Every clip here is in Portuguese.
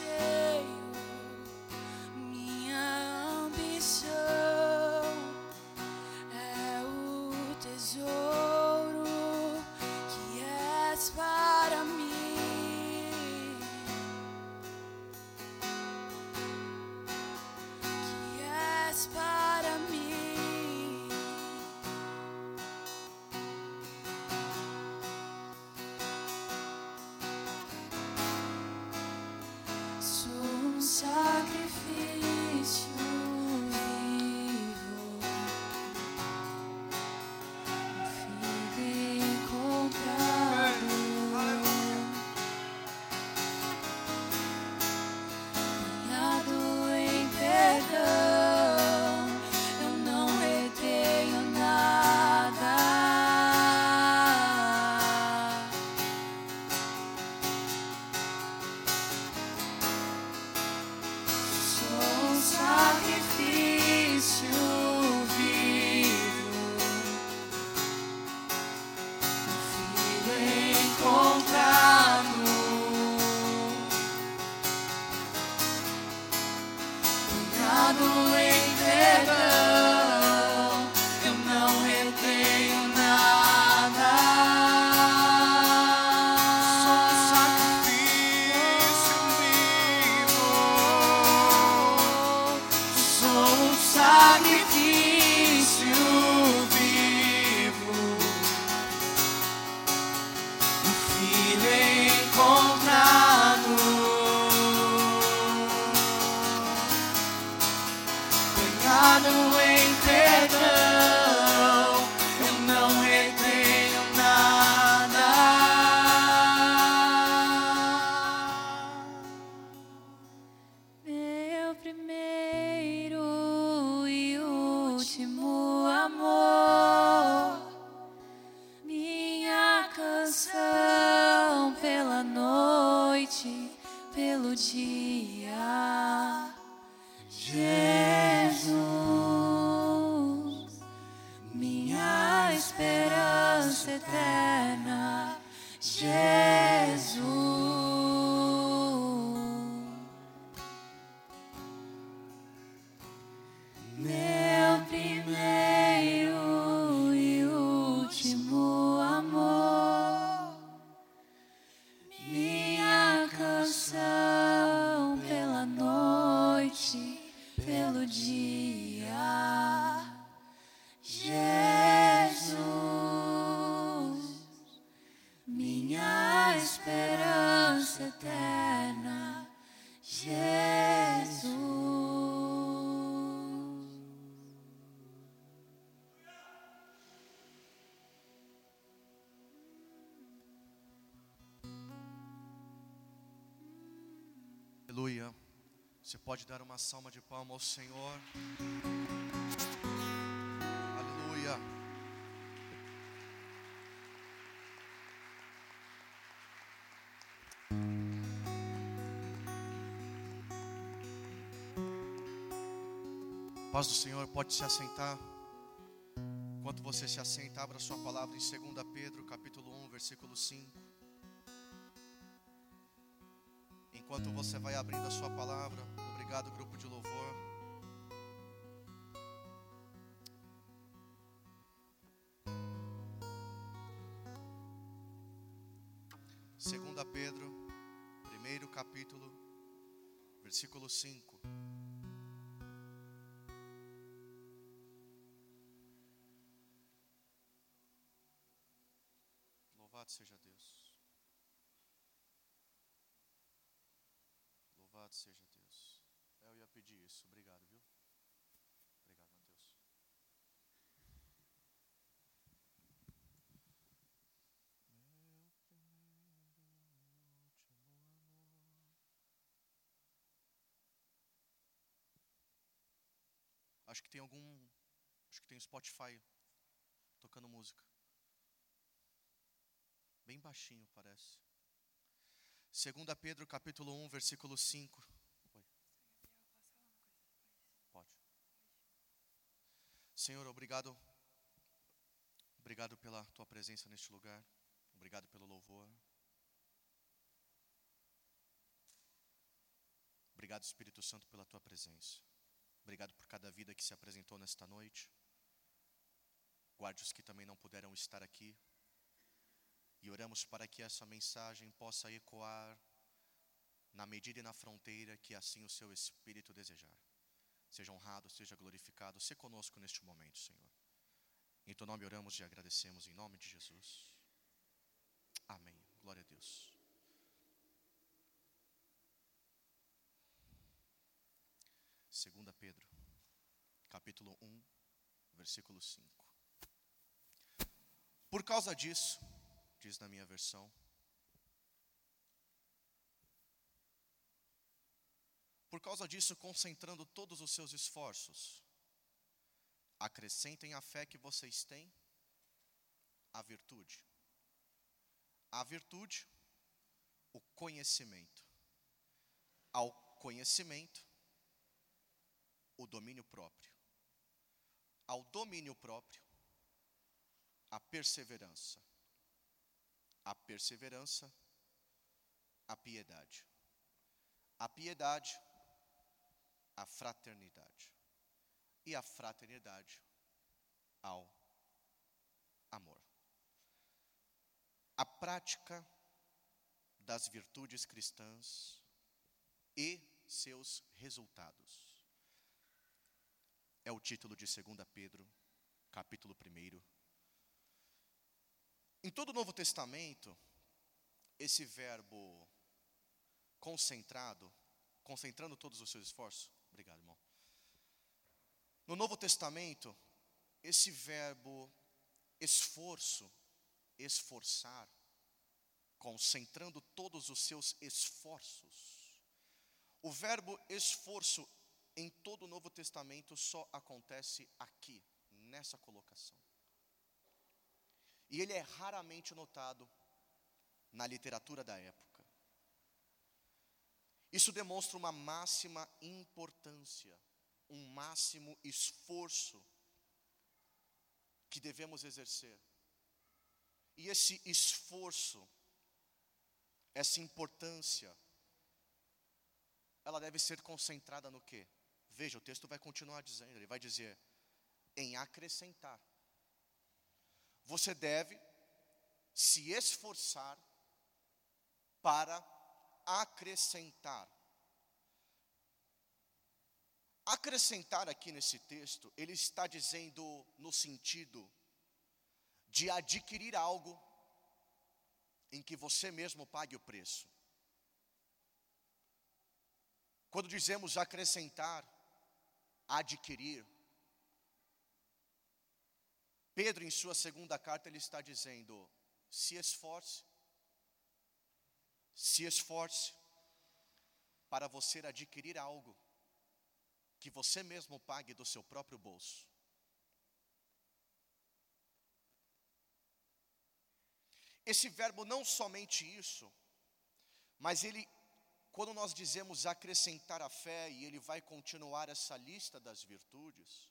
you I need you. Dar uma salva de palmas ao Senhor. Aleluia. Paz do Senhor, pode se assentar. Enquanto você se assenta, abra sua palavra em 2 Pedro, capítulo 1, versículo 5. Enquanto você vai abrindo a sua palavra, 5. Louvado seja Deus. Louvado seja Deus. Eu ia pedir isso. Obrigado, viu? Obrigado, Mateus. Acho que tem algum. Acho que tem um Spotify tocando música. Bem baixinho, parece. 2 Pedro capítulo 1, versículo 5. Oi. Pode. Senhor, obrigado. Obrigado pela tua presença neste lugar. Obrigado pelo louvor. Obrigado, Espírito Santo, pela tua presença. Obrigado por cada vida que se apresentou nesta noite. Guarde os que também não puderam estar aqui. E oramos para que essa mensagem possa ecoar na medida e na fronteira que assim o seu Espírito desejar. Seja honrado, seja glorificado, se conosco neste momento, Senhor. Em teu nome oramos e agradecemos em nome de Jesus. Amém. Glória a Deus. Segunda Pedro, capítulo 1, versículo 5. Por causa disso, diz na minha versão. Por causa disso, concentrando todos os seus esforços, acrescentem a fé que vocês têm, a virtude. A virtude, o conhecimento. Ao conhecimento, o domínio próprio. Ao domínio próprio, a perseverança a perseverança, a piedade. A piedade, a fraternidade. E a fraternidade ao amor. A prática das virtudes cristãs e seus resultados. É o título de 2 Pedro, capítulo 1, em todo o Novo Testamento, esse verbo concentrado, concentrando todos os seus esforços, obrigado, irmão. No Novo Testamento, esse verbo esforço, esforçar, concentrando todos os seus esforços. O verbo esforço em todo o Novo Testamento só acontece aqui, nessa colocação. E ele é raramente notado na literatura da época. Isso demonstra uma máxima importância, um máximo esforço que devemos exercer. E esse esforço, essa importância, ela deve ser concentrada no quê? Veja, o texto vai continuar dizendo, ele vai dizer em acrescentar. Você deve se esforçar para acrescentar. Acrescentar aqui nesse texto, ele está dizendo no sentido de adquirir algo em que você mesmo pague o preço. Quando dizemos acrescentar, adquirir, Pedro, em sua segunda carta, ele está dizendo: se esforce, se esforce para você adquirir algo que você mesmo pague do seu próprio bolso. Esse verbo não somente isso, mas ele quando nós dizemos acrescentar a fé, e ele vai continuar essa lista das virtudes,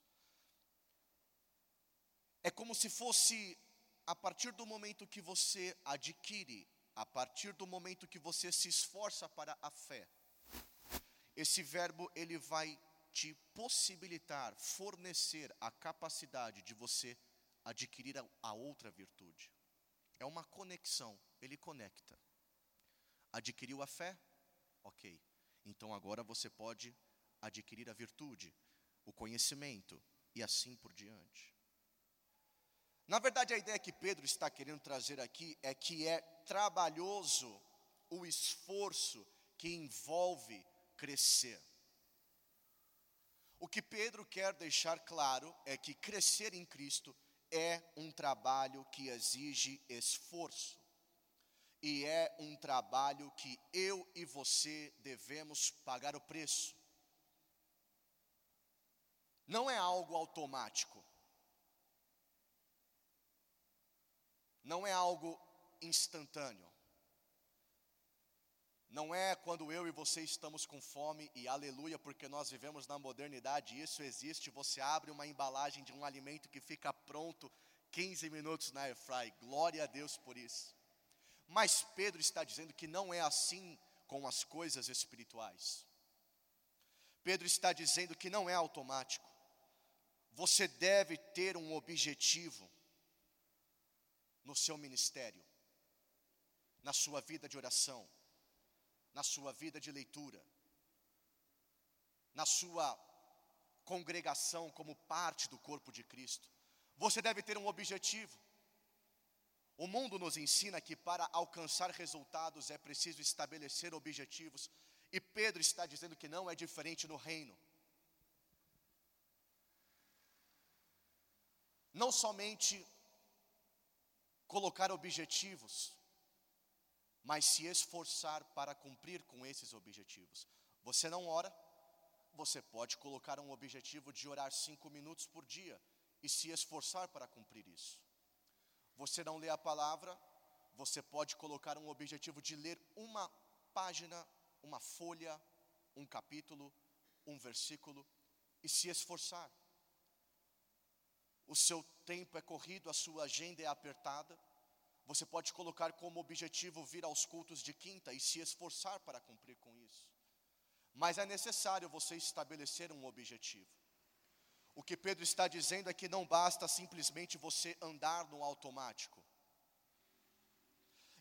é como se fosse a partir do momento que você adquire, a partir do momento que você se esforça para a fé, esse verbo ele vai te possibilitar, fornecer a capacidade de você adquirir a, outra virtude. É uma conexão, ele conecta. Adquiriu a fé, Ok, então agora você pode adquirir a virtude, o conhecimento e assim por diante. Na verdade, a ideia que Pedro está querendo trazer aqui é que é trabalhoso o esforço que envolve crescer. O que Pedro quer deixar claro é que crescer em Cristo é um trabalho que exige esforço e é um trabalho que eu e você devemos pagar o preço. Não é algo automático. Não é algo instantâneo. Não é quando eu e você estamos com fome e aleluia, porque nós vivemos na modernidade, isso existe. Você abre uma embalagem de um alimento que fica pronto 15 minutos na air fry. Glória a Deus por isso. Mas Pedro está dizendo que não é assim com as coisas espirituais. Pedro está dizendo que não é automático. Você deve ter um objetivo no seu ministério, na sua vida de oração, na sua vida de leitura, na sua congregação como parte do corpo de Cristo. Você deve ter um objetivo. O mundo nos ensina que para alcançar resultados é preciso estabelecer objetivos, e Pedro está dizendo que não é diferente no reino. Não somente colocar objetivos, mas se esforçar para cumprir com esses objetivos. Você não ora, você pode colocar um objetivo de orar cinco minutos por dia e se esforçar para cumprir isso você não lê a palavra, você pode colocar um objetivo de ler uma página, uma folha, um capítulo, um versículo e se esforçar. O seu tempo é corrido, a sua agenda é apertada. Você pode colocar como objetivo vir aos cultos de quinta e se esforçar para cumprir com isso. Mas é necessário você estabelecer um objetivo. O que Pedro está dizendo é que não basta simplesmente você andar no automático.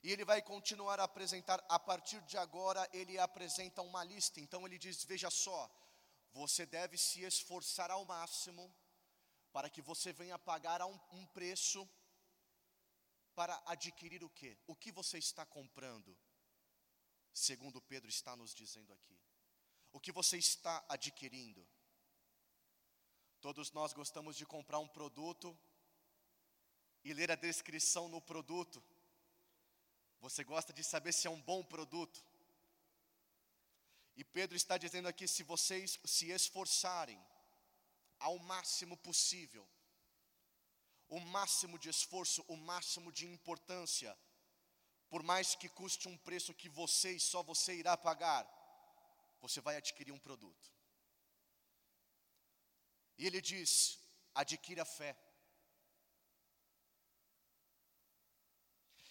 E ele vai continuar a apresentar, a partir de agora, ele apresenta uma lista. Então ele diz: Veja só, você deve se esforçar ao máximo para que você venha pagar um, um preço para adquirir o que? O que você está comprando? Segundo Pedro está nos dizendo aqui. O que você está adquirindo? Todos nós gostamos de comprar um produto e ler a descrição no produto. Você gosta de saber se é um bom produto. E Pedro está dizendo aqui: se vocês se esforçarem ao máximo possível, o máximo de esforço, o máximo de importância, por mais que custe um preço que você e só você irá pagar, você vai adquirir um produto. E ele diz: adquira fé.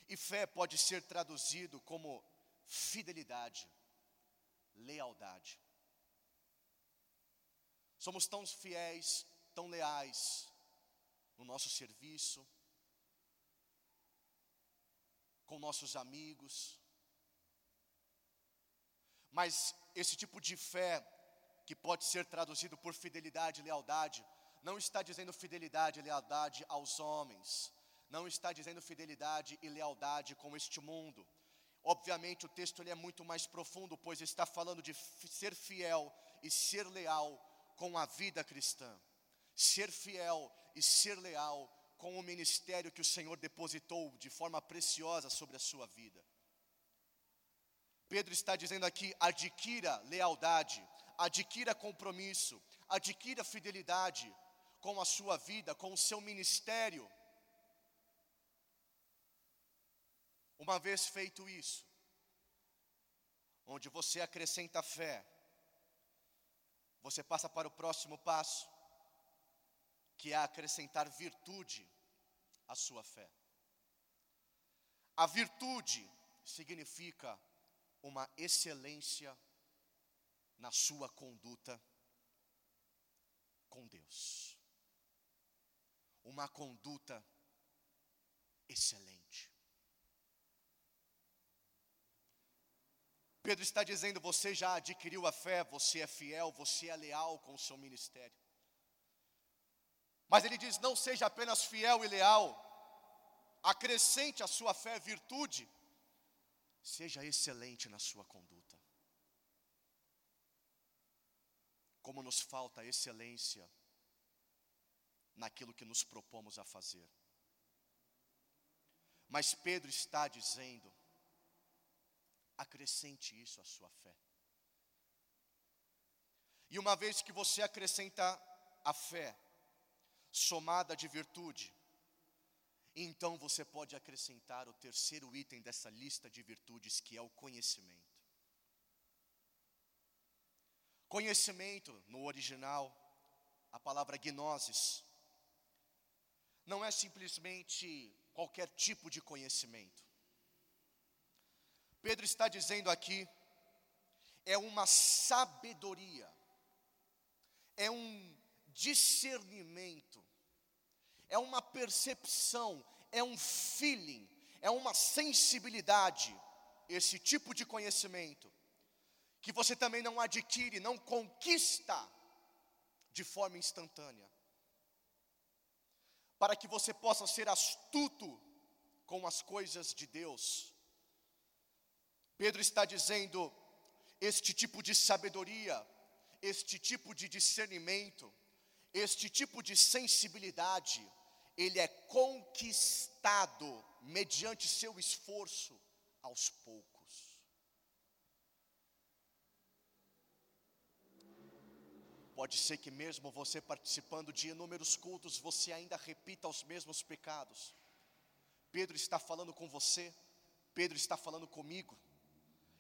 E fé pode ser traduzido como fidelidade, lealdade. Somos tão fiéis, tão leais no nosso serviço, com nossos amigos. Mas esse tipo de fé, que pode ser traduzido por fidelidade e lealdade, não está dizendo fidelidade e lealdade aos homens, não está dizendo fidelidade e lealdade com este mundo. Obviamente o texto ele é muito mais profundo, pois está falando de ser fiel e ser leal com a vida cristã. Ser fiel e ser leal com o ministério que o Senhor depositou de forma preciosa sobre a sua vida. Pedro está dizendo aqui: adquira lealdade, adquira compromisso, adquira fidelidade com a sua vida, com o seu ministério. Uma vez feito isso, onde você acrescenta fé, você passa para o próximo passo, que é acrescentar virtude à sua fé. A virtude significa uma excelência na sua conduta com Deus. Uma conduta excelente. Pedro está dizendo: você já adquiriu a fé, você é fiel, você é leal com o seu ministério. Mas ele diz: não seja apenas fiel e leal, acrescente à sua fé virtude, seja excelente na sua conduta. Como nos falta excelência naquilo que nos propomos a fazer. Mas Pedro está dizendo: acrescente isso à sua fé. E uma vez que você acrescenta a fé, somada de virtude, então você pode acrescentar o terceiro item dessa lista de virtudes, que é o conhecimento. Conhecimento, no original, a palavra gnosis, não é simplesmente qualquer tipo de conhecimento. Pedro está dizendo aqui, é uma sabedoria, é um discernimento, é uma percepção, é um feeling, é uma sensibilidade, esse tipo de conhecimento, que você também não adquire, não conquista de forma instantânea, para que você possa ser astuto com as coisas de Deus, Pedro está dizendo: este tipo de sabedoria, este tipo de discernimento, este tipo de sensibilidade, ele é conquistado mediante seu esforço aos poucos. Pode ser que mesmo você participando de inúmeros cultos, você ainda repita os mesmos pecados. Pedro está falando com você, Pedro está falando comigo.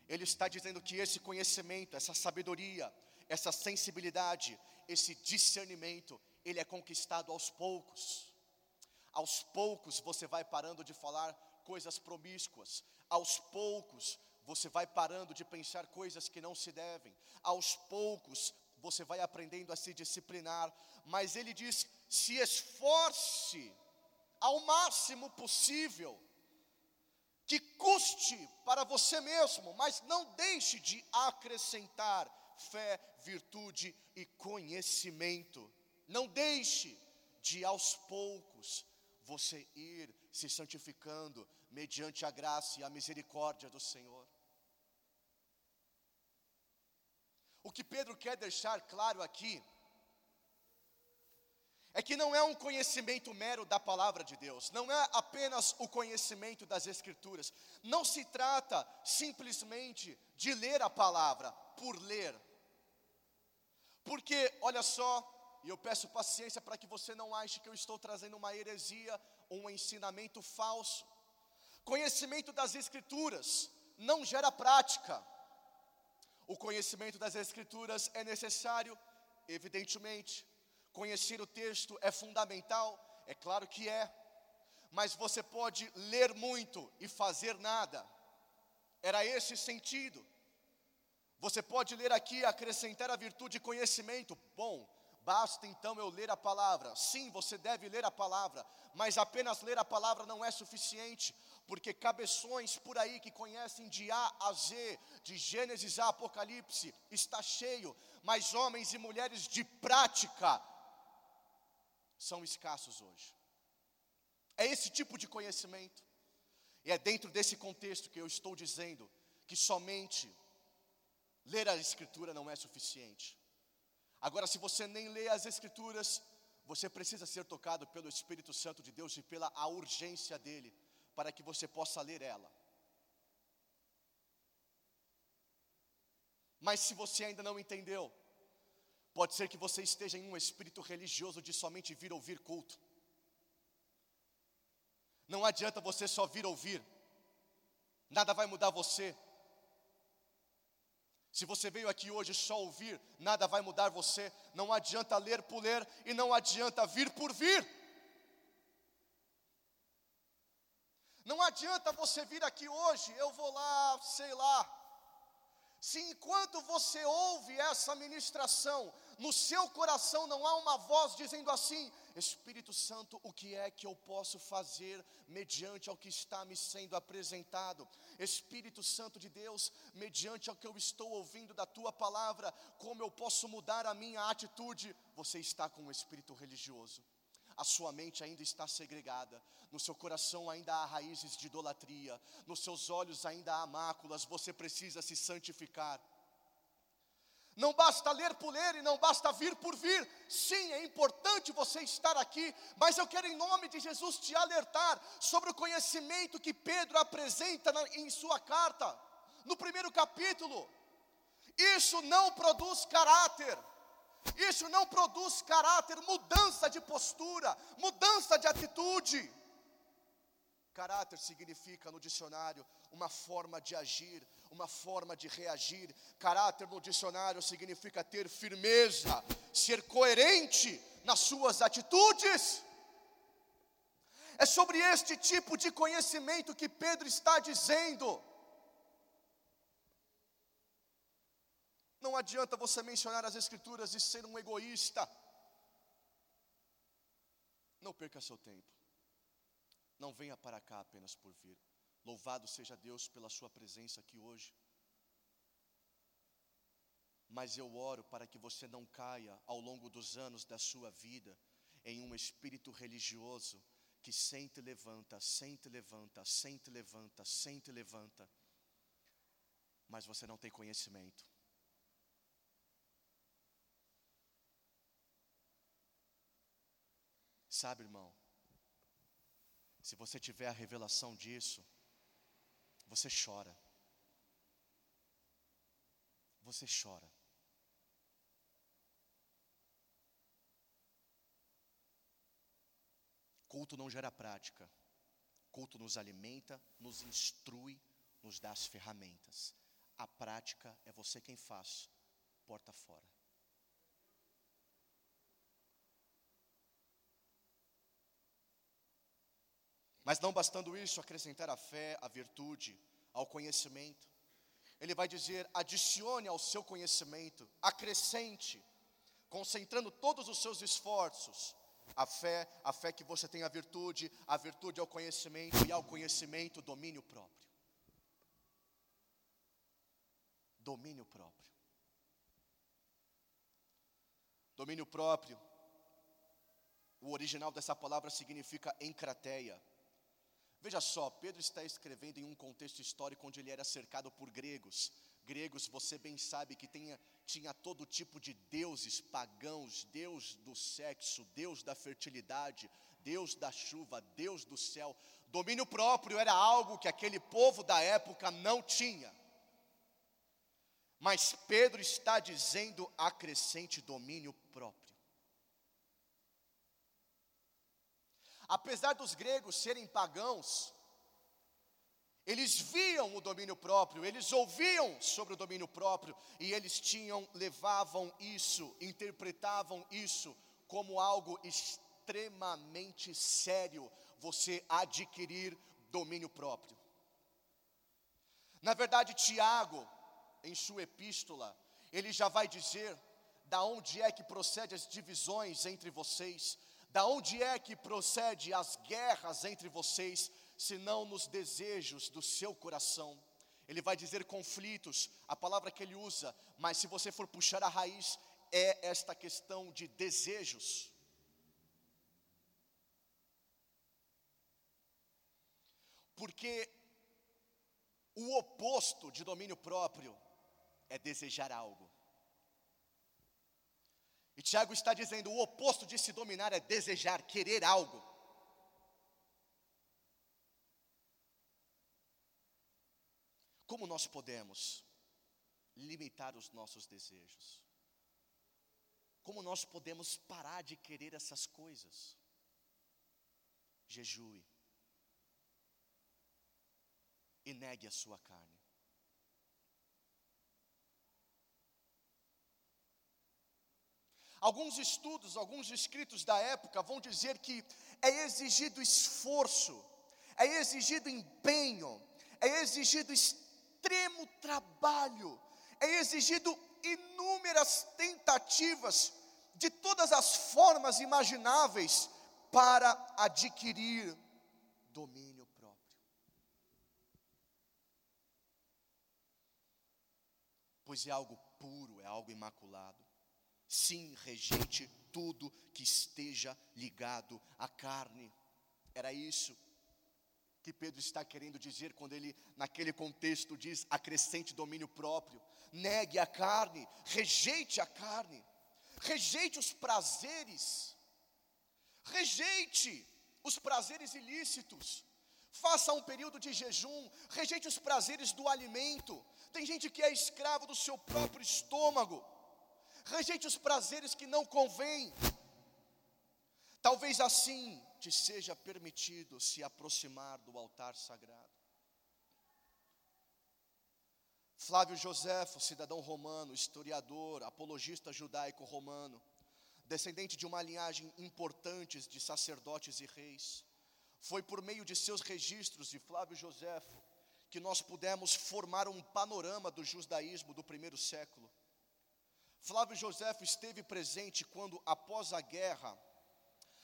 Ele está dizendo que esse conhecimento, essa sabedoria, essa sensibilidade, esse discernimento, ele é conquistado aos poucos. Aos poucos você vai parando de falar coisas promíscuas. Aos poucos você vai parando de pensar coisas que não se devem. Aos poucos você vai aprendendo a se disciplinar. Mas ele diz: se esforce ao máximo possível que custe para você mesmo, mas não deixe de acrescentar fé, virtude e conhecimento. Não deixe de aos poucos você ir se santificando mediante a graça e a misericórdia do Senhor. O que Pedro quer deixar claro aqui é que não é um conhecimento mero da palavra de Deus, não é apenas o conhecimento das Escrituras, não se trata simplesmente de ler a palavra por ler, porque, olha só, e eu peço paciência para que você não ache que eu estou trazendo uma heresia um ensinamento falso, Conhecimento das Escrituras não gera prática. O conhecimento das Escrituras é necessário, evidentemente. Conhecer o texto é fundamental, é claro que é. Mas você pode ler muito e fazer nada. Era esse sentido. Você pode ler aqui acrescentar a virtude conhecimento. Bom, basta então eu ler a palavra. Sim, você deve ler a palavra, mas apenas ler a palavra não é suficiente, porque cabeções por aí que conhecem de A a Z, de Gênesis a Apocalipse, está cheio, mas homens e mulheres de prática são escassos hoje. É esse tipo de conhecimento, e é dentro desse contexto que eu estou dizendo que somente Ler a Escritura não é suficiente. Agora, se você nem lê as Escrituras, você precisa ser tocado pelo Espírito Santo de Deus e pela urgência dele, para que você possa ler ela. Mas se você ainda não entendeu, pode ser que você esteja em um espírito religioso de somente vir ouvir culto. Não adianta você só vir ouvir, nada vai mudar você, se você veio aqui hoje só ouvir, nada vai mudar você. Não adianta ler por ler e não adianta vir por vir. Não adianta você vir aqui hoje, eu vou lá, sei lá, se enquanto você ouve essa ministração, no seu coração não há uma voz dizendo assim: Espírito Santo, o que é que eu posso fazer mediante ao que está me sendo apresentado? Espírito Santo de Deus, mediante ao que eu estou ouvindo da tua palavra, como eu posso mudar a minha atitude? Você está com um espírito religioso a sua mente ainda está segregada, no seu coração ainda há raízes de idolatria, nos seus olhos ainda há máculas, você precisa se santificar. Não basta ler por ler e não basta vir por vir. Sim, é importante você estar aqui, mas eu quero, em nome de Jesus, te alertar sobre o conhecimento que Pedro apresenta na, em sua carta, no primeiro capítulo. Isso não produz caráter. Isso não produz caráter, mudança de postura, mudança de atitude. Caráter significa no dicionário uma forma de agir, uma forma de reagir. Caráter no dicionário significa ter firmeza, ser coerente nas suas atitudes. É sobre este tipo de conhecimento que Pedro está dizendo. Não adianta você mencionar as Escrituras e ser um egoísta. Não perca seu tempo. Não venha para cá apenas por vir. Louvado seja Deus pela Sua presença aqui hoje. Mas eu oro para que você não caia ao longo dos anos da sua vida em um espírito religioso que sente levanta, sente levanta, sente levanta, sente levanta, mas você não tem conhecimento. Sabe, irmão, se você tiver a revelação disso, você chora. Você chora. Culto não gera prática. Culto nos alimenta, nos instrui, nos dá as ferramentas. A prática é você quem faz, porta fora. Mas não bastando isso, acrescentar a fé, a virtude, ao conhecimento. Ele vai dizer: adicione ao seu conhecimento, acrescente, concentrando todos os seus esforços. A fé, a fé que você tem a virtude, a virtude ao conhecimento e ao conhecimento domínio próprio. Domínio próprio. Domínio próprio. O original dessa palavra significa encrateia Veja só, Pedro está escrevendo em um contexto histórico onde ele era cercado por gregos. Gregos, você bem sabe que tinha, tinha todo tipo de deuses pagãos, Deus do sexo, Deus da fertilidade, Deus da chuva, Deus do céu. Domínio próprio era algo que aquele povo da época não tinha. Mas Pedro está dizendo acrescente domínio próprio. Apesar dos gregos serem pagãos, Eles viam o domínio próprio, eles ouviam sobre o domínio próprio e eles tinham, levavam isso, interpretavam isso como algo extremamente sério, você adquirir domínio próprio. Na verdade, Tiago, em sua epístola, ele já vai dizer da onde é que procede as divisões entre vocês, da onde é que procede as guerras entre vocês, senão nos desejos do seu coração. Ele vai dizer conflitos, a palavra que ele usa, mas se você for puxar a raiz, é esta questão de desejos. Porque o oposto de domínio próprio é desejar algo. E Tiago está dizendo: o oposto de se dominar é desejar, querer algo. Como nós podemos limitar os nossos desejos? Como nós podemos parar de querer essas coisas? Jejue e negue a sua carne. Alguns estudos, alguns escritos da época vão dizer que é exigido esforço, é exigido empenho, é exigido extremo trabalho, é exigido inúmeras tentativas de todas as formas imagináveis para adquirir domínio próprio. Pois é algo puro, é algo imaculado. Sim, rejeite tudo que esteja ligado à carne. Era isso que Pedro está querendo dizer quando ele, naquele contexto, diz: acrescente domínio próprio, negue a carne, rejeite a carne, rejeite os prazeres, rejeite os prazeres ilícitos, faça um período de jejum, rejeite os prazeres do alimento. Tem gente que é escravo do seu próprio estômago, rejeite os prazeres que não convêm. Talvez assim te seja permitido se aproximar do altar sagrado. Flávio Joséfo, cidadão romano, historiador, apologista judaico romano, descendente de uma linhagem importante de sacerdotes e reis, foi por meio de seus registros de Flávio Joséfo que nós pudemos formar um panorama do judaísmo do primeiro século. Flávio Joséfo esteve presente quando, após a guerra,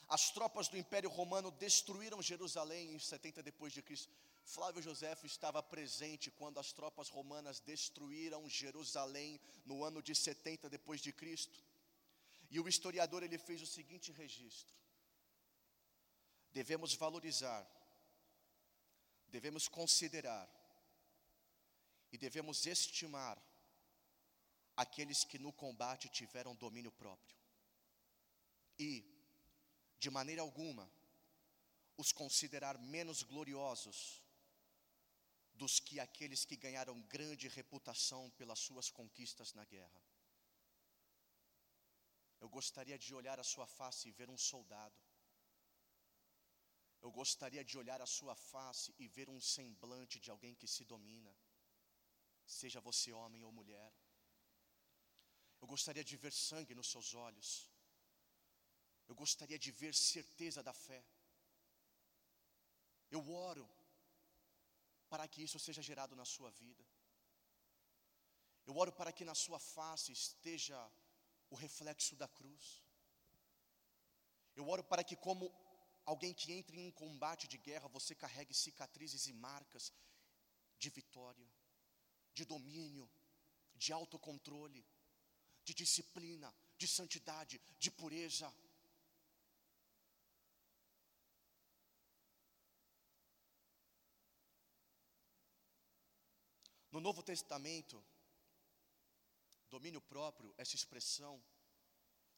as tropas do Império Romano destruíram Jerusalém em 70 depois de Cristo. Flávio Josefo estava presente quando as tropas romanas destruíram Jerusalém no ano de 70 depois de Cristo. E o historiador ele fez o seguinte registro: Devemos valorizar, devemos considerar e devemos estimar aqueles que no combate tiveram domínio próprio. E de maneira alguma, os considerar menos gloriosos dos que aqueles que ganharam grande reputação pelas suas conquistas na guerra. Eu gostaria de olhar a sua face e ver um soldado. Eu gostaria de olhar a sua face e ver um semblante de alguém que se domina, seja você homem ou mulher. Eu gostaria de ver sangue nos seus olhos. Eu gostaria de ver certeza da fé. Eu oro para que isso seja gerado na sua vida. Eu oro para que na sua face esteja o reflexo da cruz. Eu oro para que, como alguém que entre em um combate de guerra, você carregue cicatrizes e marcas de vitória, de domínio, de autocontrole, de disciplina, de santidade, de pureza. No Novo Testamento, domínio próprio, essa expressão,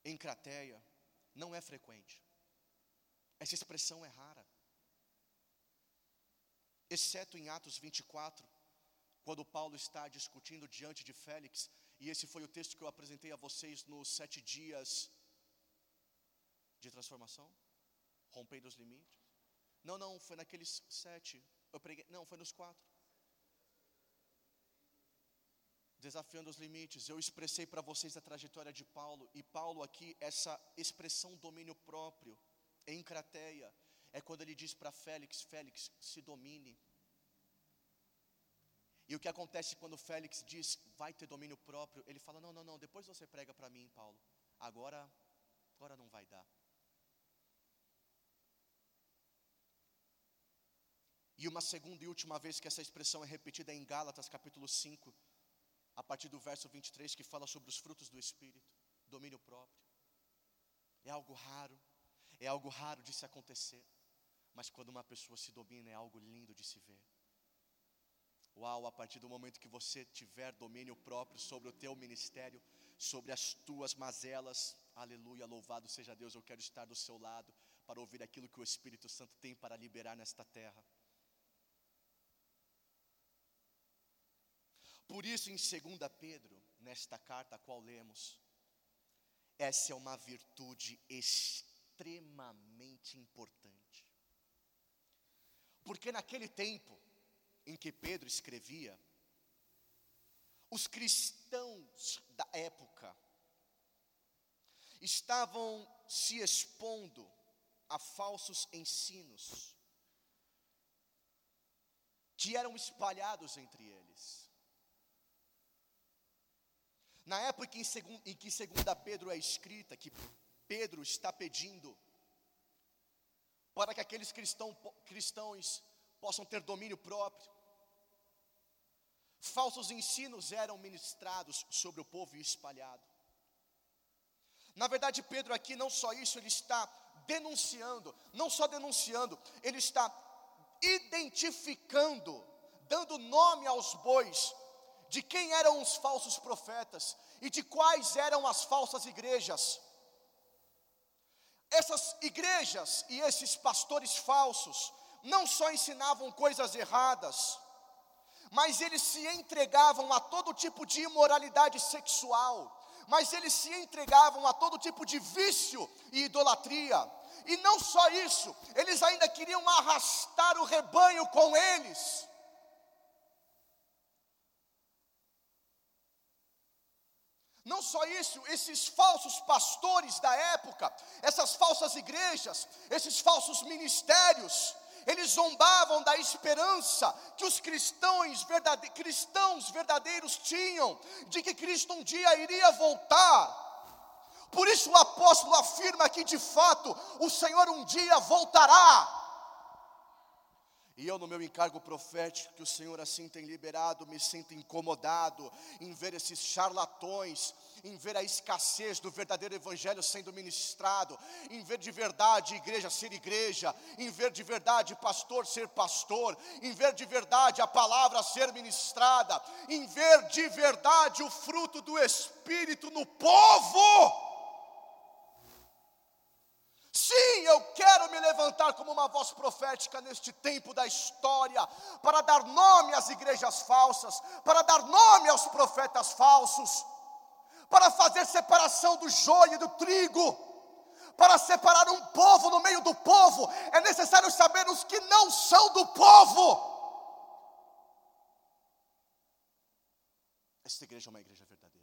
em crateia, não é frequente. Essa expressão é rara. Exceto em Atos 24, quando Paulo está discutindo diante de Félix, e esse foi o texto que eu apresentei a vocês nos sete dias de transformação, rompendo os limites. Não, não, foi naqueles sete. Eu preguei, não, foi nos quatro. Desafiando os limites, eu expressei para vocês a trajetória de Paulo, e Paulo aqui, essa expressão domínio próprio, em crateia, é quando ele diz para Félix: Félix, se domine. E o que acontece quando Félix diz, vai ter domínio próprio? Ele fala: não, não, não, depois você prega para mim, Paulo. Agora, agora não vai dar. E uma segunda e última vez que essa expressão é repetida é em Gálatas capítulo 5, a partir do verso 23, que fala sobre os frutos do Espírito, domínio próprio. É algo raro, é algo raro de se acontecer, mas quando uma pessoa se domina é algo lindo de se ver. Uau, a partir do momento que você tiver domínio próprio sobre o teu ministério, sobre as tuas mazelas, aleluia, louvado seja Deus, eu quero estar do seu lado para ouvir aquilo que o Espírito Santo tem para liberar nesta terra. Por isso, em 2 Pedro, nesta carta a qual lemos, essa é uma virtude extremamente importante. Porque naquele tempo, em que Pedro escrevia, os cristãos da época estavam se expondo a falsos ensinos que eram espalhados entre eles. Na época em, que segunda Pedro é escrita, que Pedro está pedindo para que aqueles cristão, cristãos possam ter domínio próprio, falsos ensinos eram ministrados sobre o povo e espalhado. Na verdade, Pedro aqui não só isso, ele está denunciando, não só denunciando, ele está identificando, dando nome aos bois de quem eram os falsos profetas e de quais eram as falsas igrejas. Essas igrejas e esses pastores falsos não só ensinavam coisas erradas, mas eles se entregavam a todo tipo de imoralidade sexual, mas eles se entregavam a todo tipo de vício e idolatria. E não só isso, eles ainda queriam arrastar o rebanho com eles. Não só isso, esses falsos pastores da época, essas falsas igrejas, esses falsos ministérios, eles zombavam da esperança que os cristãos, verdade, cristãos verdadeiros tinham, de que Cristo um dia iria voltar. Por isso o apóstolo afirma que de fato o Senhor um dia voltará. E eu, no meu encargo profético, que o Senhor assim tem liberado, me sinto incomodado em ver esses charlatões, em ver a escassez do verdadeiro Evangelho sendo ministrado, em ver de verdade igreja ser igreja, em ver de verdade pastor ser pastor, em ver de verdade a palavra ser ministrada, em ver de verdade o fruto do Espírito no povo. Sim, eu quero me levantar como uma voz profética neste tempo da história, para dar nome às igrejas falsas, para dar nome aos profetas falsos, para fazer separação do joio e do trigo, para separar um povo no meio do povo, é necessário saber os que não são do povo. Esta igreja é uma igreja verdadeira.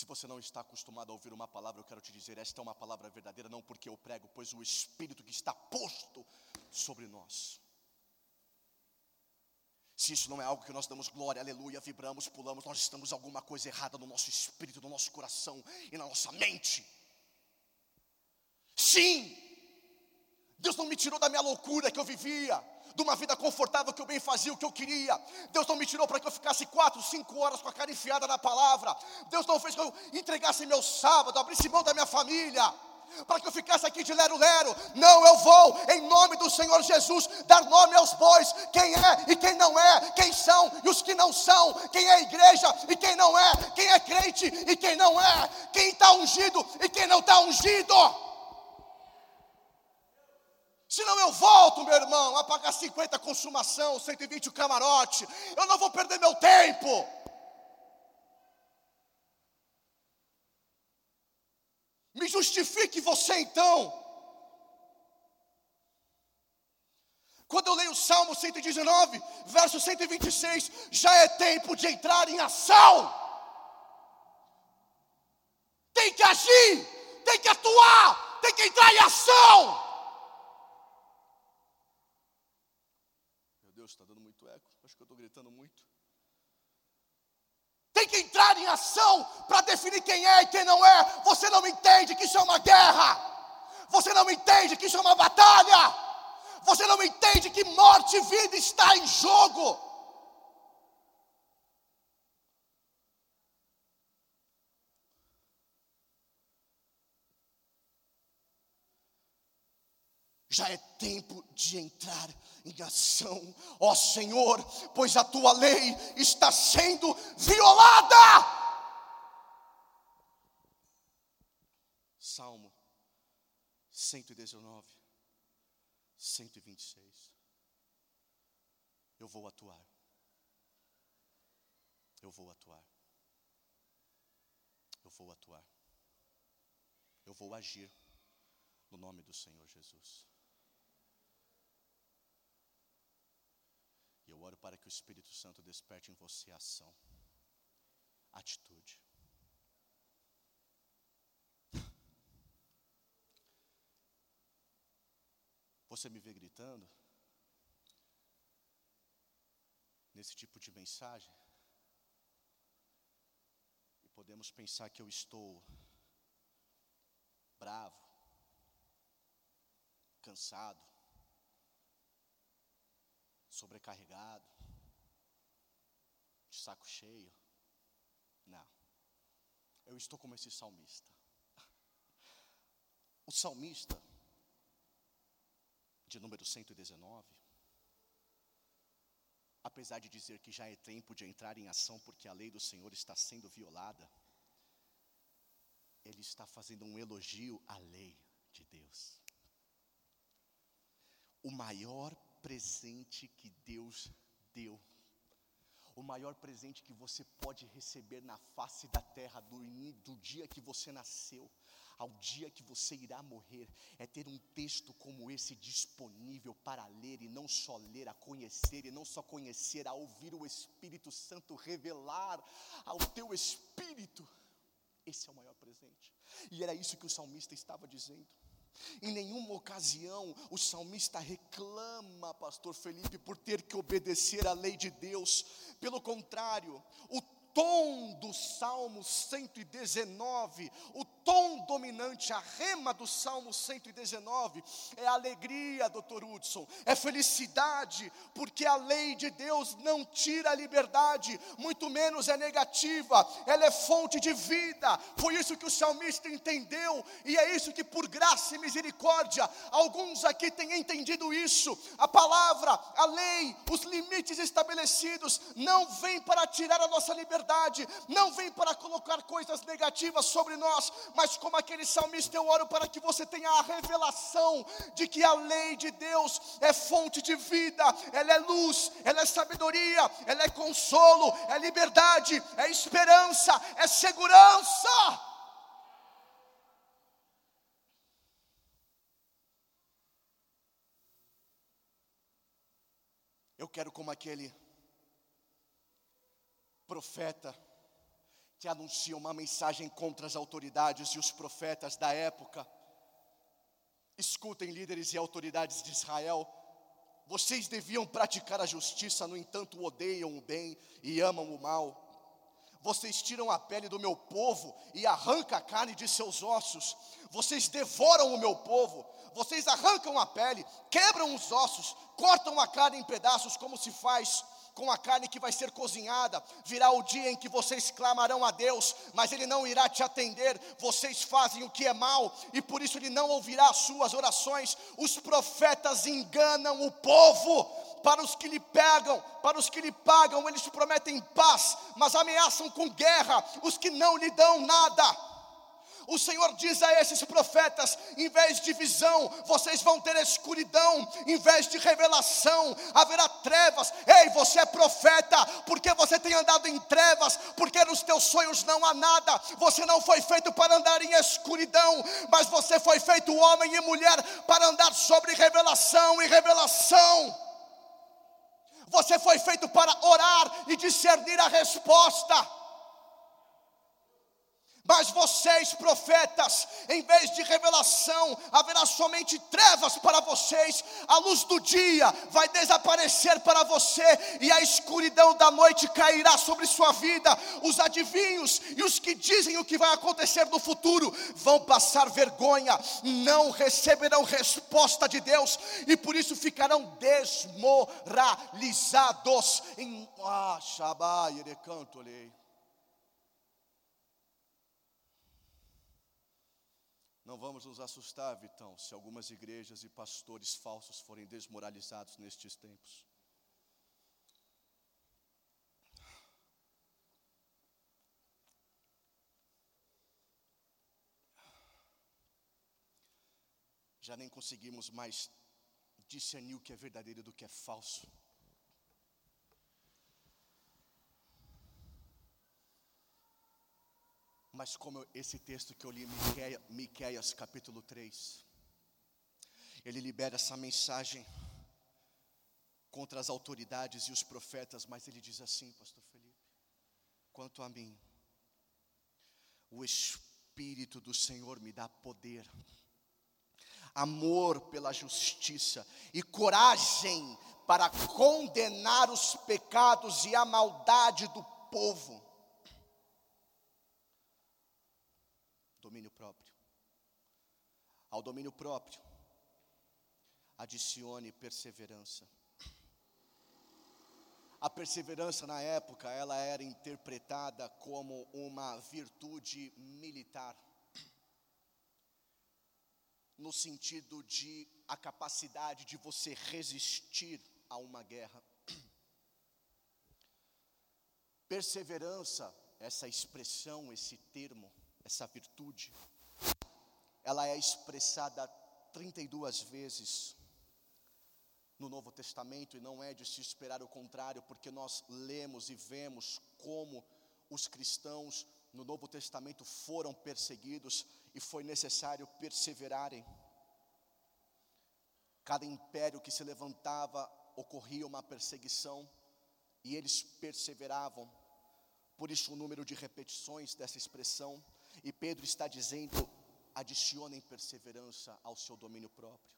Se você não está acostumado a ouvir uma palavra, eu quero te dizer: esta é uma palavra verdadeira, não porque eu prego, pois o Espírito que está posto sobre nós. Se isso não é algo que nós damos glória, aleluia, vibramos, pulamos, nós estamos alguma coisa errada no nosso espírito, no nosso coração e na nossa mente. Sim, Deus não me tirou da minha loucura que eu vivia de uma vida confortável que eu bem fazia o que eu queria. Deus não me tirou para que eu ficasse quatro, cinco horas com a cara enfiada na palavra. Deus não fez que eu entregasse meu sábado, abrisse mão da minha família. Para que eu ficasse aqui de lero-lero, não, eu vou, em nome do Senhor Jesus, dar nome aos bois: quem é e quem não é, quem são e os que não são, quem é igreja e quem não é, quem é crente e quem não é, quem está ungido e quem não está ungido. Senão eu volto, meu irmão, a pagar 50 consumação, 120 o camarote. Eu não vou perder meu tempo. Me justifique você então. Quando eu leio o Salmo 119, verso 126, já é tempo de entrar em ação. Tem que agir, tem que atuar, tem que entrar em ação. Meu Deus, está dando muito eco. Acho que eu estou gritando muito. Tem que entrar em ação para definir quem é e quem não é. Você não entende que isso é uma guerra. Você não entende que isso é uma batalha. Você não entende que morte e vida está em jogo. Já é tempo de entrar em ação, ó Senhor, pois a tua lei está sendo violada. Salmo 119. 126. Eu vou atuar. Eu vou atuar. Eu vou atuar. Eu vou agir no nome do Senhor Jesus. E eu oro para que o Espírito Santo desperte em você ação, atitude. Você me vê gritando? Nesse tipo de mensagem? E podemos pensar que eu estou bravo, cansado, sobrecarregado, de saco cheio. Não. Eu estou como esse salmista. O salmista de número 119, apesar de dizer que já é tempo de entrar em ação porque a lei do Senhor está sendo violada, ele está fazendo um elogio à lei de Deus. O maior presente que Deus deu, o maior presente que você pode receber na face da terra do, do dia que você nasceu, ao dia que você irá morrer, é ter um texto como esse disponível para ler, e não só ler, a conhecer, e não só conhecer, a ouvir o Espírito Santo revelar ao teu espírito. Esse é o maior presente, e era isso que o salmista estava dizendo. Em nenhuma ocasião o salmista reclama, pastor Felipe, por ter que obedecer à lei de Deus. Pelo contrário, o tom do Salmo 119, o tom dominante, a rema do Salmo 119 é alegria, doutor Hudson, é felicidade, porque a lei de Deus não tira a liberdade, muito menos é negativa, ela é fonte de vida. Foi isso que o salmista entendeu, e é isso que, por graça e misericórdia, alguns aqui têm entendido isso. A palavra, a lei, os limites estabelecidos não vêm para tirar a nossa liberdade, não vêm para colocar coisas negativas sobre nós, mas como aquele salmista, eu oro para que você tenha a revelação de que a lei de Deus é fonte de vida, ela é luz, ela é sabedoria, ela é consolo, é liberdade, é esperança, é segurança. Eu quero como aquele profeta que anuncia uma mensagem contra as autoridades e os profetas da época. Escutem, líderes e autoridades de Israel, vocês deviam praticar a justiça, no entanto, odeiam o bem e amam o mal. Vocês tiram a pele do meu povo e arrancam a carne de seus ossos. Vocês devoram o meu povo. Vocês arrancam a pele, quebram os ossos, cortam a carne em pedaços, como se faz com a carne que vai ser cozinhada. Virá o dia em que vocês clamarão a Deus, mas Ele não irá te atender. Vocês fazem o que é mal e por isso Ele não ouvirá as suas orações. Os profetas enganam o povo. Para os que lhe pegam, para os que lhe pagam, eles prometem paz, mas ameaçam com guerra os que não lhe dão nada. O Senhor diz a esses profetas: em vez de visão, vocês vão ter escuridão, em vez de revelação, haverá trevas. Ei, você é profeta, porque você tem andado em trevas, porque nos teus sonhos não há nada. Você não foi feito para andar em escuridão, mas você foi feito homem e mulher para andar sobre revelação e revelação. Você foi feito para orar e discernir a resposta. Mas vocês, profetas, em vez de revelação, haverá somente trevas para vocês, a luz do dia vai desaparecer para você, e a escuridão da noite cairá sobre sua vida. Os adivinhos e os que dizem o que vai acontecer no futuro vão passar vergonha, não receberão resposta de Deus, e por isso ficarão desmoralizados. Em ah, Shabai, canto lei. Não vamos nos assustar, Vitão, se algumas igrejas e pastores falsos forem desmoralizados nestes tempos. Já nem conseguimos mais discernir o que é verdadeiro do que é falso. Mas como esse texto que eu li, Miqueias capítulo 3, ele libera essa mensagem contra as autoridades e os profetas, mas ele diz assim, pastor Felipe, quanto a mim, o Espírito do Senhor me dá poder, amor pela justiça e coragem para condenar os pecados e a maldade do povo domínio próprio. Ao domínio próprio, adicione perseverança. A perseverança na época, ela era interpretada como uma virtude militar. No sentido de a capacidade de você resistir a uma guerra. Perseverança, essa expressão, esse termo, essa virtude, ela é expressada 32 vezes no Novo Testamento e não é de se esperar o contrário, porque nós lemos e vemos como os cristãos no Novo Testamento foram perseguidos e foi necessário perseverarem. Cada império que se levantava ocorria uma perseguição e eles perseveravam. Por isso o número de repetições dessa expressão e Pedro está dizendo: adicionem perseverança ao seu domínio próprio.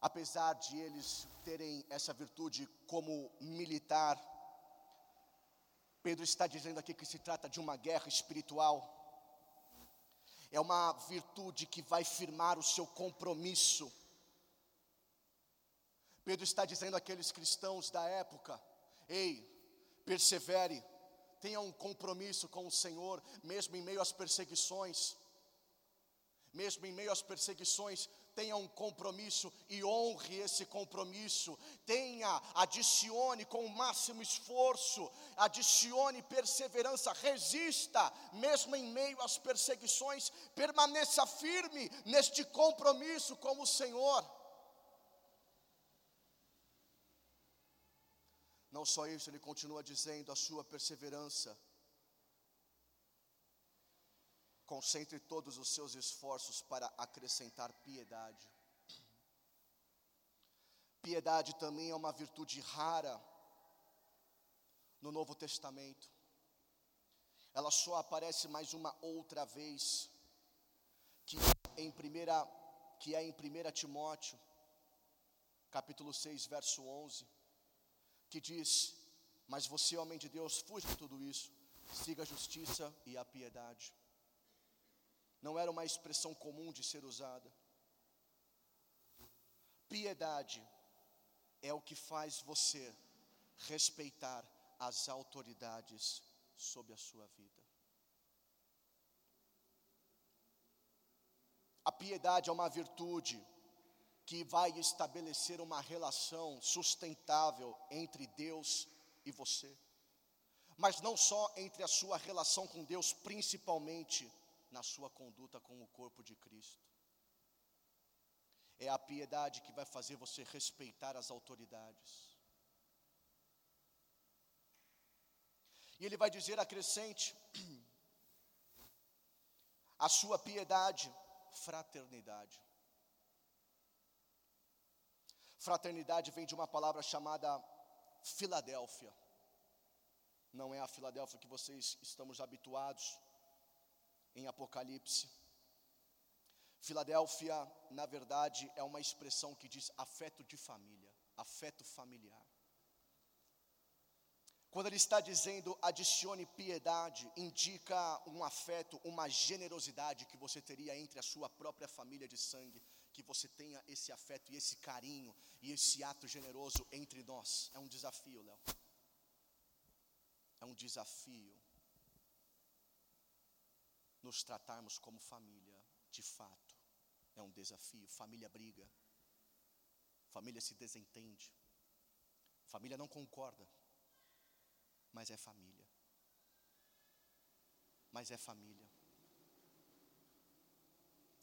Apesar de eles terem essa virtude como militar, Pedro está dizendo aqui que se trata de uma guerra espiritual. É uma virtude que vai firmar o seu compromisso. Pedro está dizendo àqueles cristãos da época: ei, persevere, tenha um compromisso com o Senhor, mesmo em meio às perseguições. Mesmo em meio às perseguições, tenha um compromisso e honre esse compromisso. Tenha, adicione com o máximo esforço, adicione perseverança, resista, mesmo em meio às perseguições, permaneça firme neste compromisso com o Senhor. Não só isso, ele continua dizendo a sua perseverança. Concentre todos os seus esforços para acrescentar piedade. Piedade também é uma virtude rara no Novo Testamento. Ela só aparece mais uma outra vez que em primeira que é em 1 Timóteo, capítulo 6, verso 11 que diz: Mas você, homem de Deus, fuja de tudo isso, siga a justiça e a piedade. Não era uma expressão comum de ser usada. Piedade é o que faz você respeitar as autoridades sobre a sua vida. A piedade é uma virtude que vai estabelecer uma relação sustentável entre Deus e você. mas não só entre a sua relação com Deus, principalmente na sua conduta com o corpo de Cristo. É a piedade que vai fazer você respeitar as autoridades. E ele vai dizer acrescente a sua piedade, fraternidade. Fraternidade vem de uma palavra chamada Filadélfia. Não é a Filadélfia que vocês estamos habituados em Apocalipse. Filadélfia, na verdade, é uma expressão que diz afeto de família, afeto familiar. Quando ele está dizendo adicione piedade, indica um afeto, uma generosidade que você teria entre a sua própria família de sangue, que você tenha esse afeto e esse carinho e esse ato generoso entre nós. É um desafio, Léo. É um desafio nos tratarmos como família, de fato. É um desafio. Família briga, família se desentende, família não concorda mas é família. Mas é família.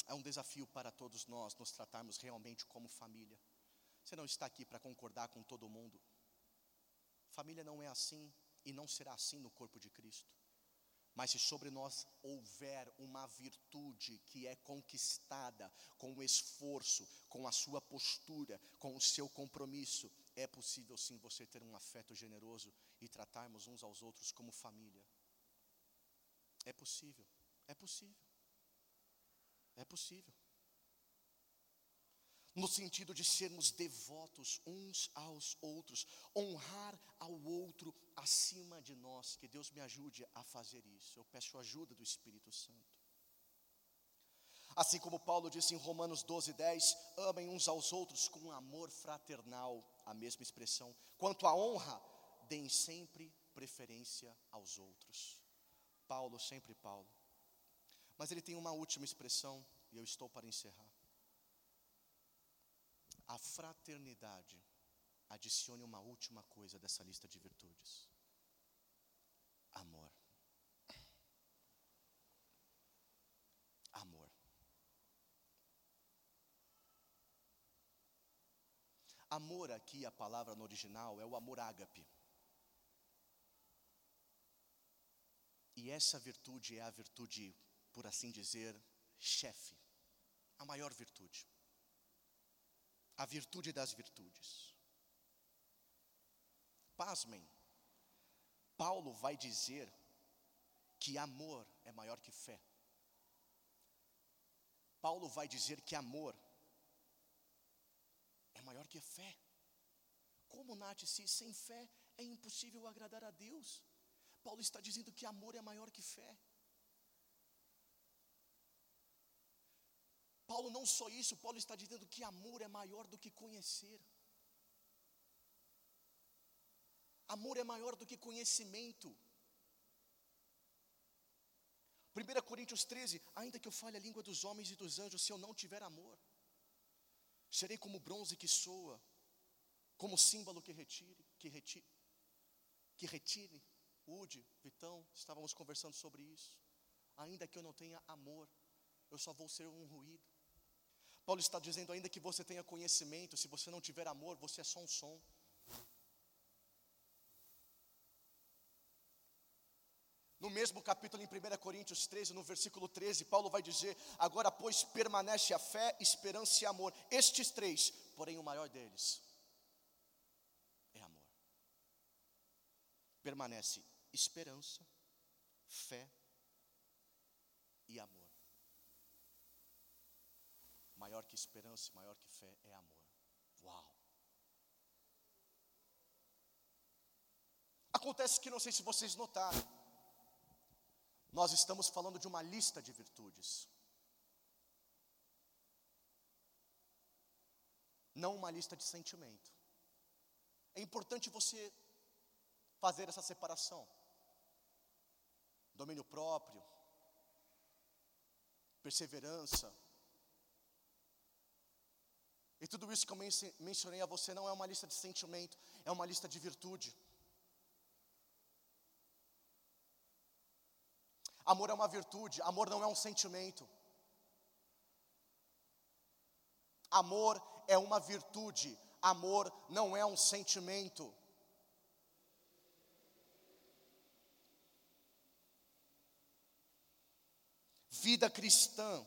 É um desafio para todos nós nos tratarmos realmente como família. Você não está aqui para concordar com todo mundo. Família não é assim e não será assim no corpo de Cristo. Mas se sobre nós houver uma virtude que é conquistada com o esforço, com a sua postura, com o seu compromisso, é possível sim você ter um afeto generoso e tratarmos uns aos outros como família. É possível, é possível. É possível. No sentido de sermos devotos uns aos outros, honrar ao outro acima de nós. Que Deus me ajude a fazer isso. Eu peço a ajuda do Espírito Santo. Assim como Paulo disse em Romanos 12, 10: amem uns aos outros com amor fraternal, a mesma expressão. Quanto à honra, deem sempre preferência aos outros. Paulo, sempre Paulo. Mas ele tem uma última expressão, e eu estou para encerrar. A fraternidade adicione uma última coisa dessa lista de virtudes: amor. Amor. Amor aqui, a palavra no original, é o amor ágape. E essa virtude é a virtude, por assim dizer, chefe, a maior virtude, a virtude das virtudes. Pasmem, Paulo vai dizer que amor é maior que fé. Paulo vai dizer que amor é maior que fé. Como, Nath, se sem fé é impossível agradar a Deus? Paulo está dizendo que amor é maior que fé. Paulo não só isso, Paulo está dizendo que amor é maior do que conhecer. Amor é maior do que conhecimento. 1 Coríntios 13, ainda que eu fale a língua dos homens e dos anjos, se eu não tiver amor, serei como bronze que soa, como símbolo que retire, que retire, que retire Ude, Vitão, estávamos conversando sobre isso. Ainda que eu não tenha amor, eu só vou ser um ruído. Paulo está dizendo: ainda que você tenha conhecimento, se você não tiver amor, você é só um som. No mesmo capítulo, em 1 Coríntios 13, no versículo 13, Paulo vai dizer: Agora, pois, permanece a fé, esperança e amor. Estes três, porém, o maior deles é amor. Permanece esperança, fé e amor. Maior que esperança, maior que fé é amor. Uau! Acontece que não sei se vocês notaram, nós estamos falando de uma lista de virtudes. Não uma lista de sentimento. É importante você fazer essa separação domínio próprio, perseverança. E tudo isso que eu mencionei a você não é uma lista de sentimento, é uma lista de virtude. Amor é uma virtude, amor não é um sentimento. Amor é uma virtude, amor não é um sentimento. Vida cristã,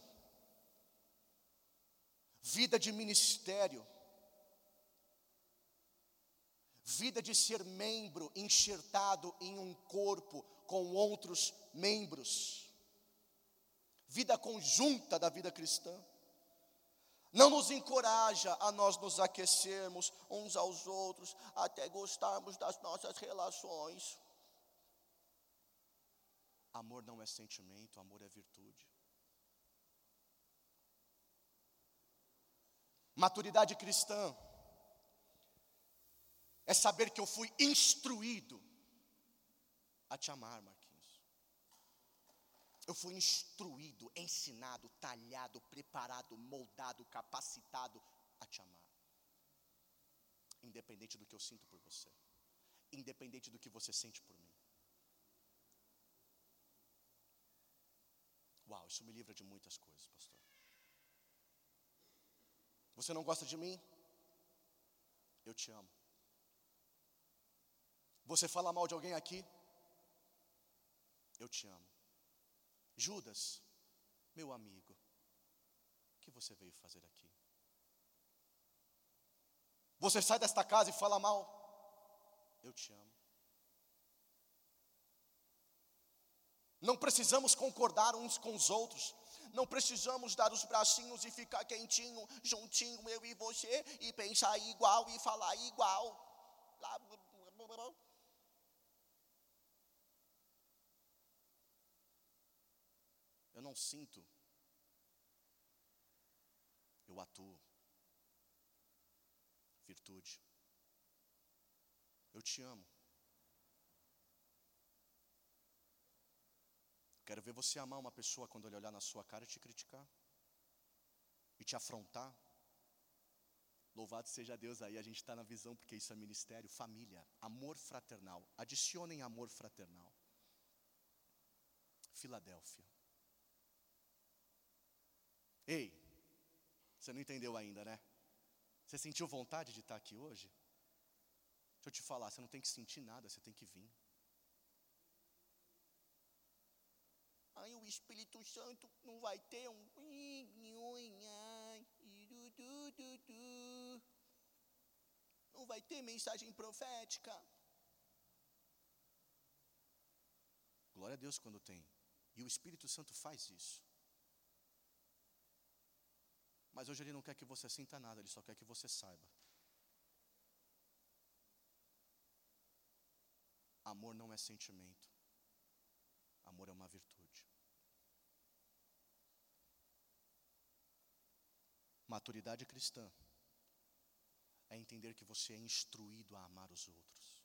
vida de ministério, vida de ser membro enxertado em um corpo com outros membros, vida conjunta da vida cristã. Não nos encoraja a nós nos aquecermos uns aos outros, até gostarmos das nossas relações. Amor não é sentimento, amor é virtude. Maturidade cristã é saber que eu fui instruído a te amar, Marquinhos. Eu fui instruído, ensinado, talhado, preparado, moldado, capacitado a te amar. Independente do que eu sinto por você, independente do que você sente por mim. Uau, isso me livra de muitas coisas, pastor. Você não gosta de mim? Eu te amo. Você fala mal de alguém aqui? Eu te amo. Judas, meu amigo, o que você veio fazer aqui? Você sai desta casa e fala mal? Eu te amo. Não precisamos concordar uns com os outros. Não precisamos dar os bracinhos e ficar quentinho, juntinho, eu e você, e pensar igual e falar igual. Eu não sinto, eu atuo. Virtude. Eu te amo. Quero ver você amar uma pessoa quando ele olhar na sua cara e te criticar e te afrontar. Louvado seja Deus aí, a gente está na visão, porque isso é ministério, família, amor fraternal. Adicionem amor fraternal. Filadélfia. Ei, você não entendeu ainda, né? Você sentiu vontade de estar aqui hoje? Deixa eu te falar, você não tem que sentir nada, você tem que vir. Aí o Espírito Santo não vai ter um. Não vai ter mensagem profética. Glória a Deus quando tem. E o Espírito Santo faz isso. Mas hoje ele não quer que você sinta nada, ele só quer que você saiba. Amor não é sentimento. Amor é uma virtude. Maturidade cristã é entender que você é instruído a amar os outros.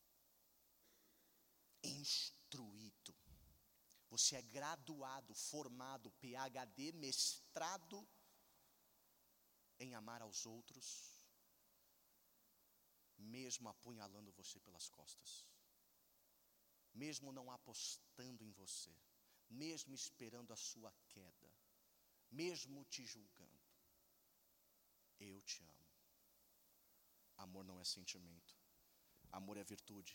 Instruído. Você é graduado, formado, PhD, mestrado em amar aos outros, mesmo apunhalando você pelas costas, mesmo não apostando em você, mesmo esperando a sua queda, mesmo te julgando. Eu te amo. Amor não é sentimento, amor é virtude.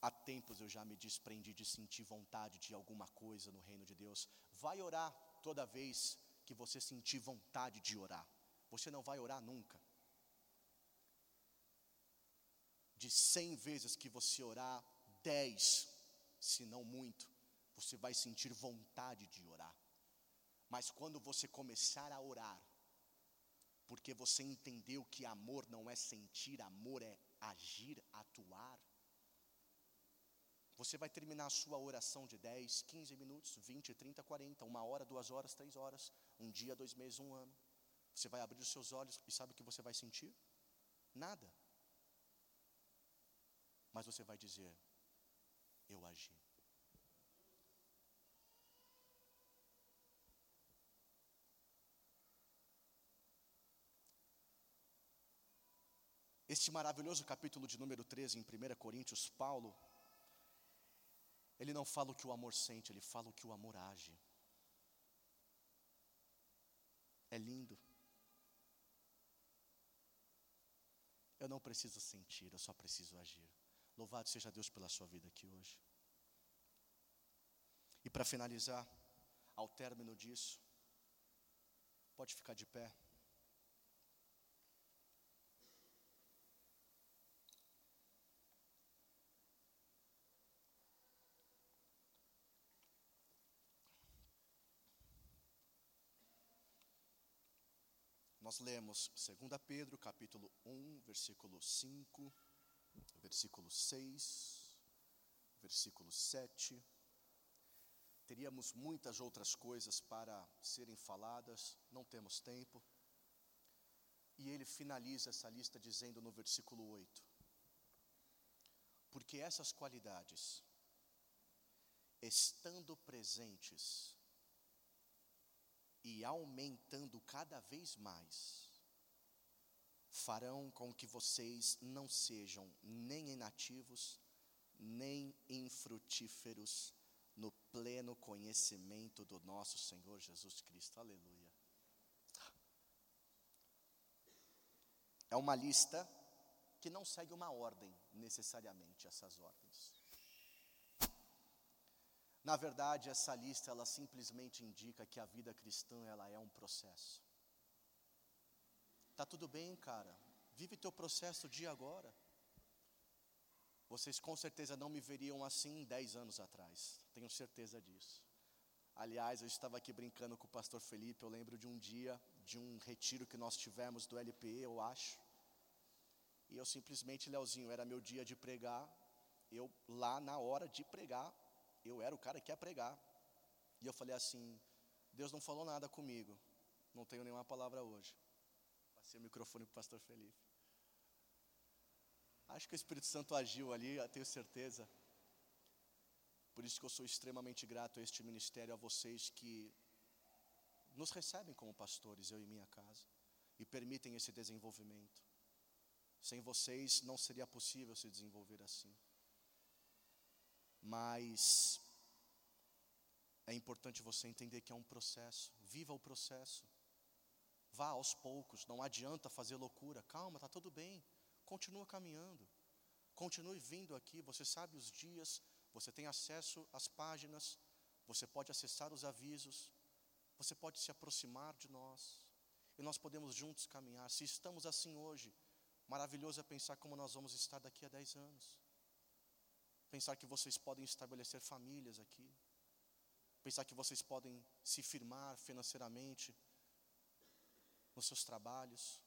Há tempos eu já me desprendi de sentir vontade de alguma coisa no reino de Deus. Vai orar toda vez que você sentir vontade de orar você não vai orar nunca. De cem vezes que você orar, dez, se não muito, você vai sentir vontade de orar. Mas quando você começar a orar, porque você entendeu que amor não é sentir, amor é agir, atuar, você vai terminar a sua oração de 10, 15 minutos, 20, 30, 40, uma hora, duas horas, três horas, um dia, dois meses, um ano. Você vai abrir os seus olhos e sabe o que você vai sentir? Nada. Mas você vai dizer: Eu agi. Este maravilhoso capítulo de número 13 em 1 Coríntios, Paulo, Ele não fala o que o amor sente, ele fala o que o amor age. É lindo. Eu não preciso sentir, eu só preciso agir. Louvado seja Deus pela sua vida aqui hoje. E para finalizar, ao término disso, pode ficar de pé. Nós lemos 2 Pedro, capítulo 1, versículo 5, versículo 6, versículo 7. Teríamos muitas outras coisas para serem faladas, não temos tempo. E ele finaliza essa lista dizendo no versículo 8: Porque essas qualidades, estando presentes, e aumentando cada vez mais, farão com que vocês não sejam nem inativos, nem infrutíferos no pleno conhecimento do nosso Senhor Jesus Cristo. Aleluia. É uma lista que não segue uma ordem necessariamente, essas ordens. Na verdade, essa lista ela simplesmente indica que a vida cristã ela é um processo. Tá tudo bem, cara. Vive teu processo dia agora. Vocês com certeza não me veriam assim dez anos atrás. Tenho certeza disso. Aliás, eu estava aqui brincando com o pastor Felipe. Eu lembro de um dia, de um retiro que nós tivemos do LPE, eu acho. E eu simplesmente, Leozinho, era meu dia de pregar. Eu lá na hora de pregar, eu era o cara que ia pregar. E eu falei assim: Deus não falou nada comigo, não tenho nenhuma palavra hoje. Passei o microfone para o pastor Felipe. Acho que o Espírito Santo agiu ali, tenho certeza. Por isso que eu sou extremamente grato a este ministério, a vocês que nos recebem como pastores, eu e minha casa, e permitem esse desenvolvimento. Sem vocês não seria possível se desenvolver assim. Mas é importante você entender que é um processo. Viva o processo. Vá aos poucos, não adianta fazer loucura. Calma, está tudo bem. Continua caminhando. Continue vindo aqui. Você sabe os dias, você tem acesso às páginas, você pode acessar os avisos, você pode se aproximar de nós. E nós podemos juntos caminhar. Se estamos assim hoje, maravilhoso é pensar como nós vamos estar daqui a 10 anos. Pensar que vocês podem estabelecer famílias aqui. Pensar que vocês podem se firmar financeiramente nos seus trabalhos.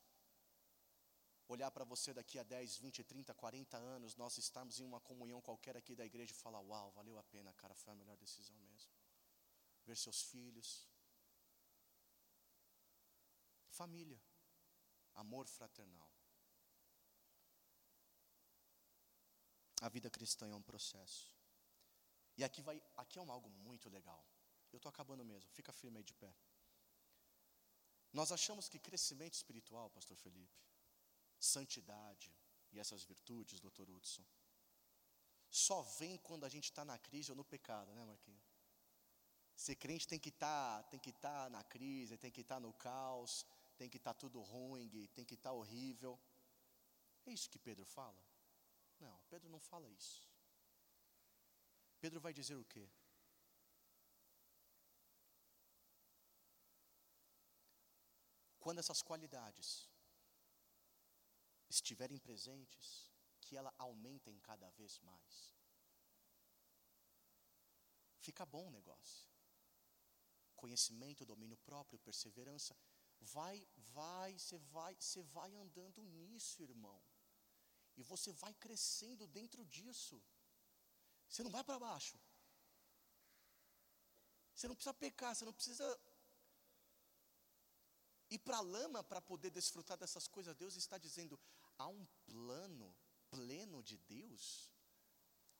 Olhar para você daqui a 10, 20, 30, 40 anos, nós estamos em uma comunhão qualquer aqui da igreja e falar: Uau, valeu a pena, cara, foi a melhor decisão mesmo. Ver seus filhos. Família. Amor fraternal. A vida cristã é um processo. E aqui vai, aqui é um algo muito legal. Eu estou acabando mesmo, fica firme aí de pé. Nós achamos que crescimento espiritual, pastor Felipe, santidade e essas virtudes, doutor Hudson, só vem quando a gente está na crise ou no pecado, né, Marquinhos? Ser crente tem que estar, tá, tem que estar tá na crise, tem que estar tá no caos, tem que estar tá tudo ruim, tem que estar tá horrível. É isso que Pedro fala? Não, Pedro não fala isso. Pedro vai dizer o quê? Quando essas qualidades estiverem presentes, que ela aumentem cada vez mais. Fica bom o negócio. Conhecimento, domínio próprio, perseverança. Vai, vai, você vai, você vai andando nisso, irmão. E você vai crescendo dentro disso. Você não vai para baixo. Você não precisa pecar, você não precisa ir para a lama para poder desfrutar dessas coisas. Deus está dizendo: há um plano pleno de Deus,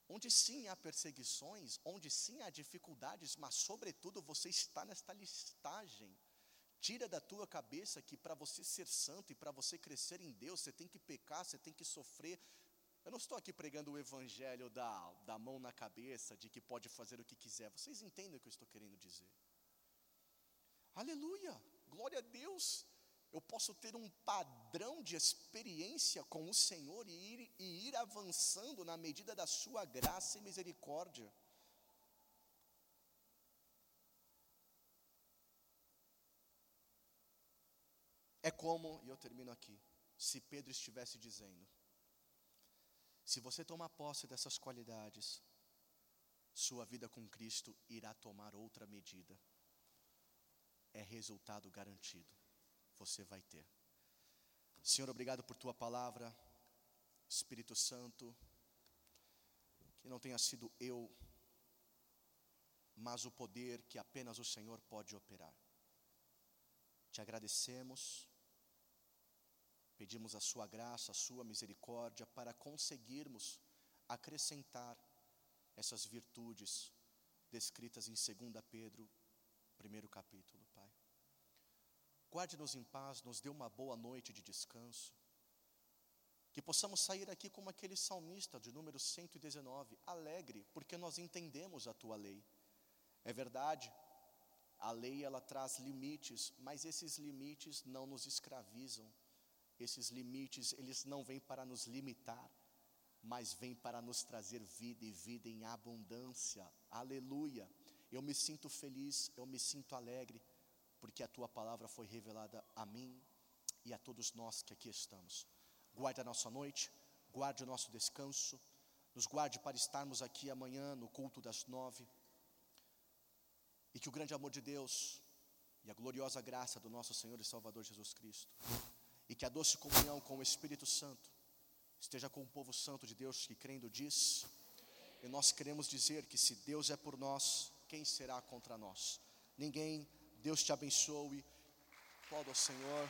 onde sim há perseguições, onde sim há dificuldades, mas sobretudo você está nesta listagem Tira da tua cabeça que para você ser santo e para você crescer em Deus, você tem que pecar, você tem que sofrer. Eu não estou aqui pregando o evangelho da, da mão na cabeça, de que pode fazer o que quiser. Vocês entendem o que eu estou querendo dizer? Aleluia! Glória a Deus! Eu posso ter um padrão de experiência com o Senhor e ir, e ir avançando na medida da Sua graça e misericórdia. É como, e eu termino aqui, se Pedro estivesse dizendo: se você tomar posse dessas qualidades, sua vida com Cristo irá tomar outra medida. É resultado garantido. Você vai ter. Senhor, obrigado por tua palavra. Espírito Santo, que não tenha sido eu, mas o poder que apenas o Senhor pode operar. Te agradecemos Pedimos a Sua graça, a Sua misericórdia para conseguirmos acrescentar essas virtudes descritas em 2 Pedro, primeiro capítulo, Pai. Guarde-nos em paz, nos dê uma boa noite de descanso. Que possamos sair aqui como aquele salmista de número 119, alegre, porque nós entendemos a tua lei. É verdade, a lei ela traz limites, mas esses limites não nos escravizam esses limites, eles não vêm para nos limitar, mas vêm para nos trazer vida e vida em abundância. Aleluia. Eu me sinto feliz, eu me sinto alegre, porque a tua palavra foi revelada a mim e a todos nós que aqui estamos. Guarde a nossa noite, guarde o nosso descanso, nos guarde para estarmos aqui amanhã no culto das nove. E que o grande amor de Deus e a gloriosa graça do nosso Senhor e Salvador Jesus Cristo e que a doce comunhão com o Espírito Santo esteja com o povo santo de Deus que crendo diz. E nós queremos dizer que se Deus é por nós, quem será contra nós? Ninguém. Deus te abençoe. Todo ao Senhor.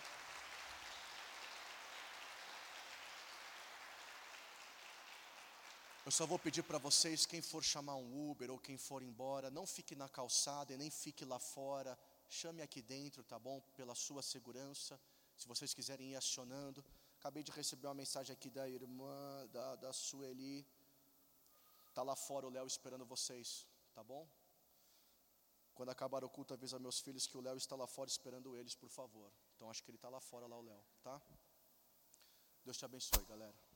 Eu só vou pedir para vocês, quem for chamar um Uber ou quem for embora, não fique na calçada e nem fique lá fora. Chame aqui dentro, tá bom? Pela sua segurança. Se vocês quiserem ir acionando. Acabei de receber uma mensagem aqui da irmã, da, da Sueli. Está lá fora o Léo esperando vocês, tá bom? Quando acabar o culto, avisa meus filhos que o Léo está lá fora esperando eles, por favor. Então acho que ele está lá fora, lá o Léo, tá? Deus te abençoe, galera.